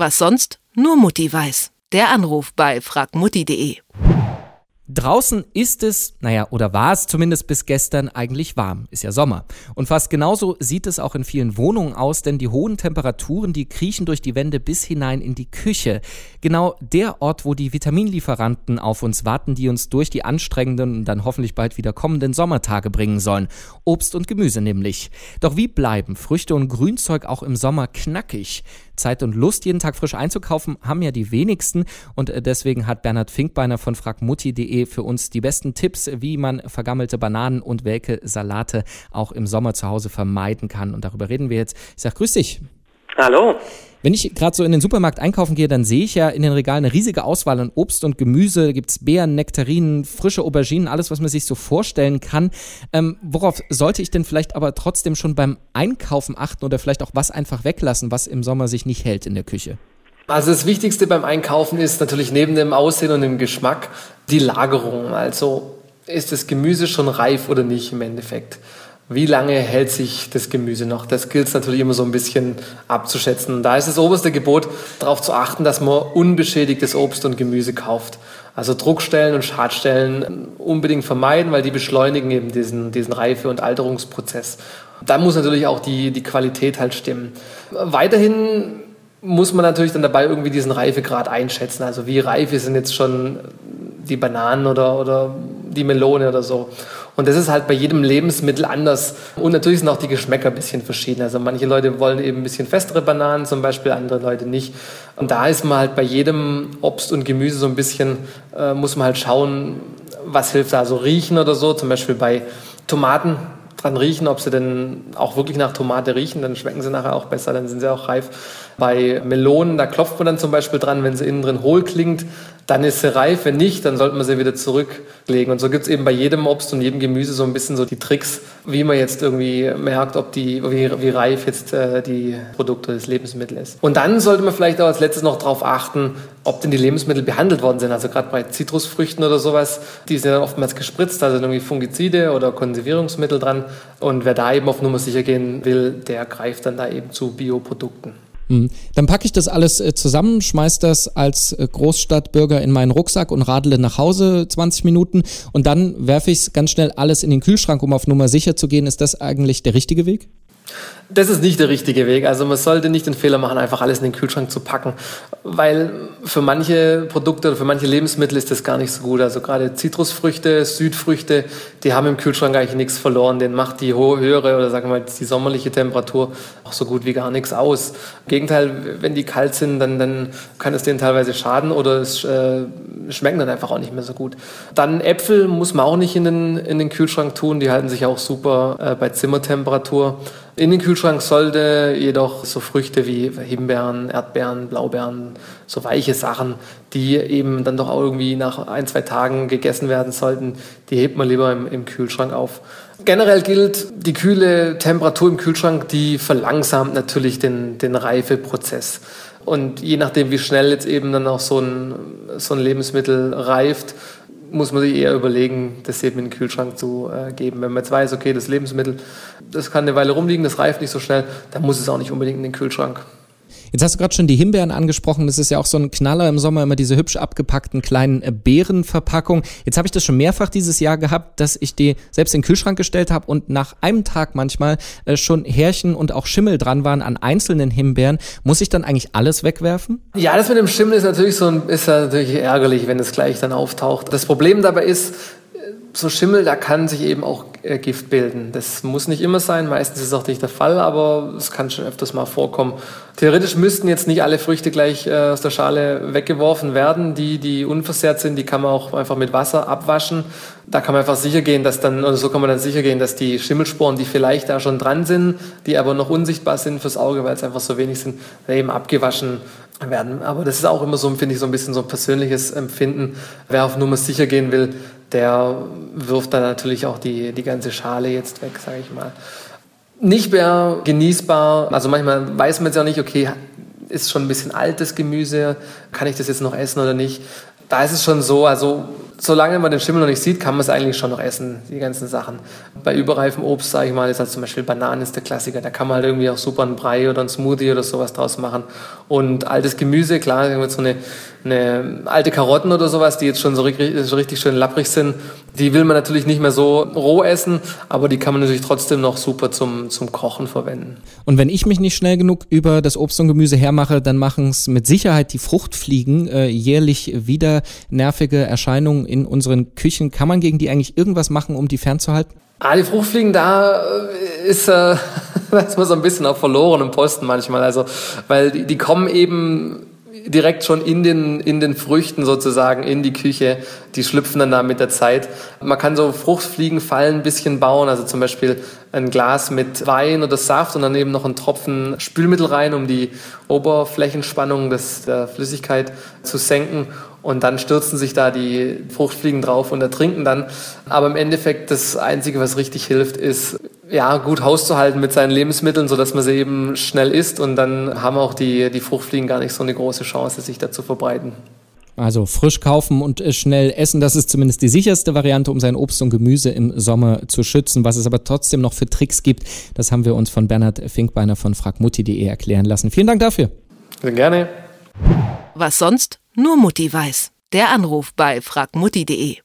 was sonst nur Mutti weiß. Der Anruf bei fragmutti.de. Draußen ist es, naja, oder war es zumindest bis gestern eigentlich warm. Ist ja Sommer. Und fast genauso sieht es auch in vielen Wohnungen aus, denn die hohen Temperaturen, die kriechen durch die Wände bis hinein in die Küche. Genau der Ort, wo die Vitaminlieferanten auf uns warten, die uns durch die anstrengenden und dann hoffentlich bald wieder kommenden Sommertage bringen sollen. Obst und Gemüse nämlich. Doch wie bleiben Früchte und Grünzeug auch im Sommer knackig? Zeit und Lust, jeden Tag frisch einzukaufen, haben ja die wenigsten. Und äh, deswegen hat Bernhard Finkbeiner von fragmutti.de für uns die besten Tipps, wie man vergammelte Bananen und welke Salate auch im Sommer zu Hause vermeiden kann. Und darüber reden wir jetzt. Ich sage, grüß dich. Hallo. Wenn ich gerade so in den Supermarkt einkaufen gehe, dann sehe ich ja in den Regalen eine riesige Auswahl an Obst und Gemüse. Da gibt es Beeren, Nektarinen, frische Auberginen, alles, was man sich so vorstellen kann. Ähm, worauf sollte ich denn vielleicht aber trotzdem schon beim Einkaufen achten oder vielleicht auch was einfach weglassen, was im Sommer sich nicht hält in der Küche? Also das Wichtigste beim Einkaufen ist natürlich neben dem Aussehen und dem Geschmack die Lagerung. Also ist das Gemüse schon reif oder nicht im Endeffekt wie lange hält sich das Gemüse noch? Das gilt es natürlich immer so ein bisschen abzuschätzen. Da ist das oberste Gebot, darauf zu achten, dass man unbeschädigtes Obst und Gemüse kauft. Also Druckstellen und Schadstellen unbedingt vermeiden, weil die beschleunigen eben diesen, diesen Reife- und Alterungsprozess. Da muss natürlich auch die, die Qualität halt stimmen. Weiterhin muss man natürlich dann dabei irgendwie diesen Reifegrad einschätzen. Also wie reif sind jetzt schon die Bananen oder, oder die Melone oder so. Und das ist halt bei jedem Lebensmittel anders. Und natürlich sind auch die Geschmäcker ein bisschen verschieden. Also manche Leute wollen eben ein bisschen festere Bananen zum Beispiel, andere Leute nicht. Und da ist man halt bei jedem Obst und Gemüse so ein bisschen, äh, muss man halt schauen, was hilft da. So riechen oder so, zum Beispiel bei Tomaten dran riechen, ob sie denn auch wirklich nach Tomate riechen, dann schmecken sie nachher auch besser, dann sind sie auch reif. Bei Melonen, da klopft man dann zum Beispiel dran, wenn sie innen drin hohl klingt, dann ist sie reif. Wenn nicht, dann sollte man sie wieder zurücklegen. Und so gibt es eben bei jedem Obst und jedem Gemüse so ein bisschen so die Tricks, wie man jetzt irgendwie merkt, ob die, wie, wie reif jetzt äh, die Produkte des Lebensmittels ist. Und dann sollte man vielleicht auch als letztes noch darauf achten, ob denn die Lebensmittel behandelt worden sind. Also gerade bei Zitrusfrüchten oder sowas, die sind dann oftmals gespritzt, da sind irgendwie Fungizide oder Konservierungsmittel dran. Und wer da eben auf Nummer sicher gehen will, der greift dann da eben zu Bioprodukten. Hm. Dann packe ich das alles äh, zusammen, schmeiß das als äh, Großstadtbürger in meinen Rucksack und radele nach Hause 20 Minuten und dann werfe ich es ganz schnell alles in den Kühlschrank, um auf Nummer sicher zu gehen. Ist das eigentlich der richtige Weg? Das ist nicht der richtige Weg. Also man sollte nicht den Fehler machen, einfach alles in den Kühlschrank zu packen, weil für manche Produkte oder für manche Lebensmittel ist das gar nicht so gut. Also gerade Zitrusfrüchte, Südfrüchte, die haben im Kühlschrank eigentlich nichts verloren. Den macht die höhere oder sagen wir mal die sommerliche Temperatur auch so gut wie gar nichts aus. Im Gegenteil, wenn die kalt sind, dann, dann kann es denen teilweise schaden oder es äh, schmecken dann einfach auch nicht mehr so gut. Dann Äpfel muss man auch nicht in den, in den Kühlschrank tun. Die halten sich auch super äh, bei Zimmertemperatur. In den Kühlschrank sollte jedoch so Früchte wie Himbeeren, Erdbeeren, Blaubeeren, so weiche Sachen, die eben dann doch auch irgendwie nach ein, zwei Tagen gegessen werden sollten, die hebt man lieber im, im Kühlschrank auf. Generell gilt, die kühle Temperatur im Kühlschrank, die verlangsamt natürlich den, den Reifeprozess. Und je nachdem, wie schnell jetzt eben dann auch so ein, so ein Lebensmittel reift, muss man sich eher überlegen, das eben in den Kühlschrank zu äh, geben. Wenn man jetzt weiß, okay, das Lebensmittel, das kann eine Weile rumliegen, das reift nicht so schnell, dann muss es auch nicht unbedingt in den Kühlschrank. Jetzt hast du gerade schon die Himbeeren angesprochen. Das ist ja auch so ein Knaller im Sommer, immer diese hübsch abgepackten kleinen äh, Beerenverpackungen. Jetzt habe ich das schon mehrfach dieses Jahr gehabt, dass ich die selbst in den Kühlschrank gestellt habe und nach einem Tag manchmal äh, schon Härchen und auch Schimmel dran waren an einzelnen Himbeeren. Muss ich dann eigentlich alles wegwerfen? Ja, das mit dem Schimmel ist natürlich so ein, ist natürlich ärgerlich, wenn es gleich dann auftaucht. Das Problem dabei ist, so Schimmel, da kann sich eben auch äh, Gift bilden. Das muss nicht immer sein, meistens ist auch nicht der Fall, aber es kann schon öfters mal vorkommen. Theoretisch müssten jetzt nicht alle Früchte gleich äh, aus der Schale weggeworfen werden. Die, die unversehrt sind, die kann man auch einfach mit Wasser abwaschen. Da kann man einfach sicher gehen, dass dann, oder so kann man dann sicher gehen, dass die Schimmelsporen, die vielleicht da schon dran sind, die aber noch unsichtbar sind fürs Auge, weil es einfach so wenig sind, eben abgewaschen werden. Aber das ist auch immer so, finde ich, so ein bisschen so ein persönliches Empfinden. Wer auf Nummer sicher gehen will, der wirft dann natürlich auch die, die ganze Schale jetzt weg, sage ich mal. Nicht mehr genießbar, also manchmal weiß man jetzt ja nicht, okay, ist schon ein bisschen altes Gemüse, kann ich das jetzt noch essen oder nicht? Da ist es schon so, also solange man den Schimmel noch nicht sieht, kann man es eigentlich schon noch essen, die ganzen Sachen. Bei überreifem Obst, sage ich mal, ist halt zum Beispiel Bananen ist der Klassiker. Da kann man halt irgendwie auch super einen Brei oder einen Smoothie oder sowas draus machen. Und altes Gemüse, klar, jetzt so eine, eine alte Karotten oder sowas, die jetzt schon so richtig, richtig schön lapprig sind, die will man natürlich nicht mehr so roh essen, aber die kann man natürlich trotzdem noch super zum, zum Kochen verwenden. Und wenn ich mich nicht schnell genug über das Obst und Gemüse hermache, dann machen es mit Sicherheit die Fruchtfliegen äh, jährlich wieder nervige Erscheinungen in unseren Küchen. Kann man gegen die eigentlich irgendwas machen, um die fernzuhalten? Ah, die Fruchtfliegen, da äh, ist äh, das ist so ein bisschen auf verlorenen Posten manchmal. Also, weil die, die kommen eben direkt schon in den, in den Früchten sozusagen in die Küche. Die schlüpfen dann da mit der Zeit. Man kann so Fruchtfliegenfallen ein bisschen bauen, also zum Beispiel ein Glas mit Wein oder Saft und dann eben noch einen Tropfen Spülmittel rein, um die Oberflächenspannung des, der Flüssigkeit zu senken. Und dann stürzen sich da die Fruchtfliegen drauf und ertrinken dann. Aber im Endeffekt das Einzige, was richtig hilft, ist ja, gut Haus zu halten mit seinen Lebensmitteln, sodass man sie eben schnell isst und dann haben auch die, die Fruchtfliegen gar nicht so eine große Chance, sich da zu verbreiten. Also frisch kaufen und äh, schnell essen, das ist zumindest die sicherste Variante, um sein Obst und Gemüse im Sommer zu schützen. Was es aber trotzdem noch für Tricks gibt, das haben wir uns von Bernhard Finkbeiner von fragmutti.de erklären lassen. Vielen Dank dafür. Sehr gerne. Was sonst? Nur Mutti weiß. Der Anruf bei fragmutti.de